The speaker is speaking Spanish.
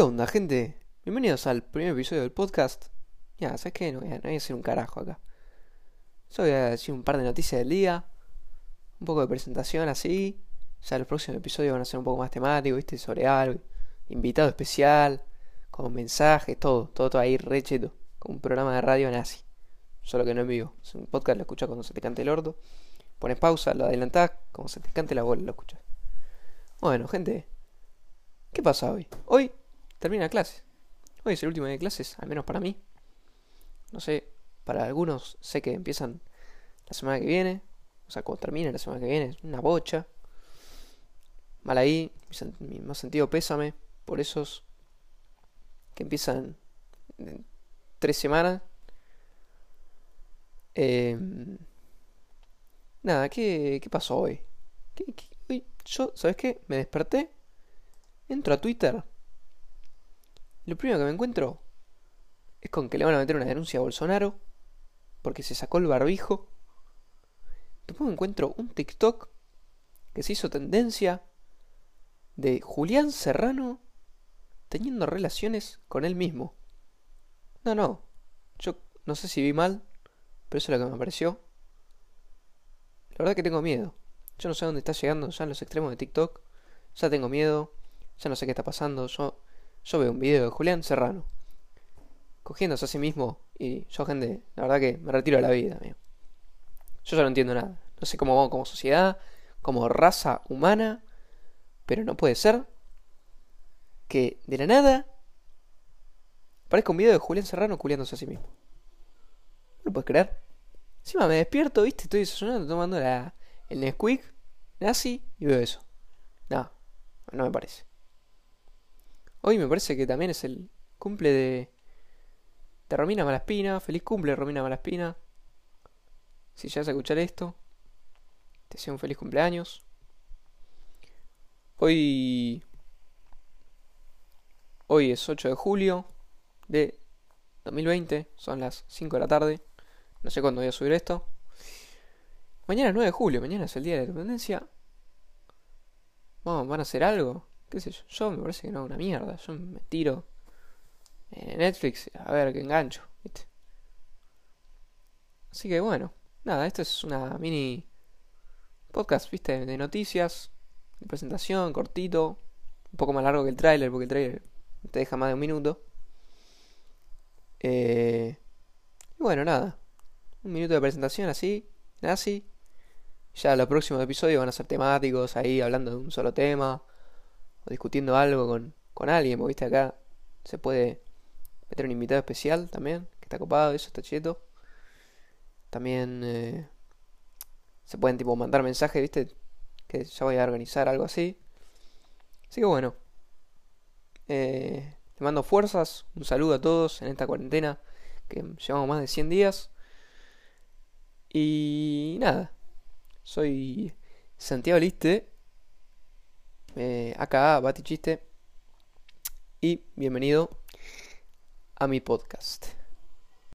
onda, gente? Bienvenidos al primer episodio del podcast. Ya, ¿sabes qué? No voy, a, hacer un carajo acá. Solo voy a decir un par de noticias del día. Un poco de presentación así. Ya los próximos episodios van a ser un poco más temáticos, ¿viste? Sobre algo. Invitado especial. Con mensajes, todo. Todo, todo ahí recheto. Como un programa de radio nazi. Solo que no en vivo. Es un podcast, lo escuchas cuando se te cante el orto. Pones pausa, lo adelantás. Como se te cante la bola, lo escuchas. Bueno, gente. ¿Qué pasa hoy? Hoy termina clase. Hoy es el último día de clases, al menos para mí. No sé, para algunos sé que empiezan la semana que viene. O sea, cuando termine la semana que viene, es una bocha. Mal ahí, mi más sentido pésame por esos que empiezan tres semanas. Em, nada, ¿qué, ¿qué pasó hoy? hoy? Yo, ¿sabes qué? Me desperté, entro a Twitter lo primero que me encuentro es con que le van a meter una denuncia a Bolsonaro porque se sacó el barbijo. Después me encuentro un TikTok que se hizo tendencia de Julián Serrano teniendo relaciones con él mismo. No, no. Yo no sé si vi mal, pero eso es lo que me pareció. La verdad que tengo miedo. Yo no sé dónde está llegando ya en los extremos de TikTok. Ya tengo miedo. Ya no sé qué está pasando. Yo yo veo un video de Julián Serrano cogiéndose a sí mismo y yo, gente, la verdad que me retiro de la vida, amigo. Yo ya no entiendo nada. No sé cómo vamos como sociedad, como raza humana, pero no puede ser que de la nada parezca un video de Julián Serrano culiándose a sí mismo. ¿No lo puedes creer? Encima me despierto, viste, estoy desayunando, tomando la, el Nesquik nazi y veo eso. No, no me parece. Hoy me parece que también es el cumple de, de Romina Malaspina. Feliz cumple, Romina Malaspina. Si ya a escuchar esto, te deseo un feliz cumpleaños. Hoy. Hoy es 8 de julio de 2020. Son las 5 de la tarde. No sé cuándo voy a subir esto. Mañana es 9 de julio. Mañana es el día de la independencia. Vamos, ¿van a hacer algo? Yo me parece que no una mierda. Yo me tiro en Netflix a ver qué engancho, ¿viste? Así que bueno, nada, esto es una mini podcast, ¿viste? De noticias, de presentación, cortito, un poco más largo que el tráiler, porque el tráiler te deja más de un minuto. Eh, y bueno, nada, un minuto de presentación así, así. Ya los próximos episodios van a ser temáticos, ahí hablando de un solo tema o discutiendo algo con, con alguien, porque viste acá se puede meter un invitado especial también, que está copado, eso está cheto. También eh, se pueden tipo mandar mensajes, viste, que ya voy a organizar algo así. Así que bueno, eh, te mando fuerzas, un saludo a todos en esta cuarentena que llevamos más de 100 días. Y nada, soy Santiago Liste eh, acá, Bati Chiste. Y bienvenido a mi podcast.